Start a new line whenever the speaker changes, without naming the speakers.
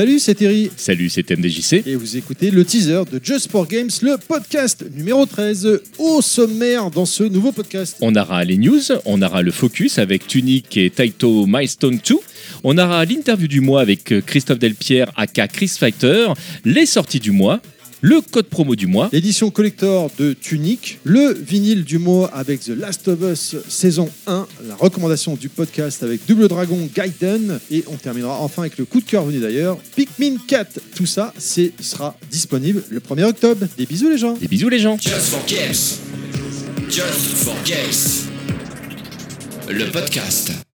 Salut, c'est Terry.
Salut, c'est MDJC.
Et vous écoutez le teaser de Just for Games, le podcast numéro 13. Au sommaire dans ce nouveau podcast.
On aura les news, on aura le focus avec Tunic et Taito Milestone 2. On aura l'interview du mois avec Christophe Delpierre, aka Chris Fighter, les sorties du mois, le code promo du mois.
L'édition collector de Tunic, le vinyle du mois avec The Last of Us saison 1, la recommandation du podcast avec Double Dragon Gaiden et on terminera enfin avec le coup de cœur venu d'ailleurs, Pikmin 4. Tout ça, c'est sera disponible le 1er octobre. Des bisous les gens.
Des bisous les gens.
Just for Games. Just for Games. Le podcast.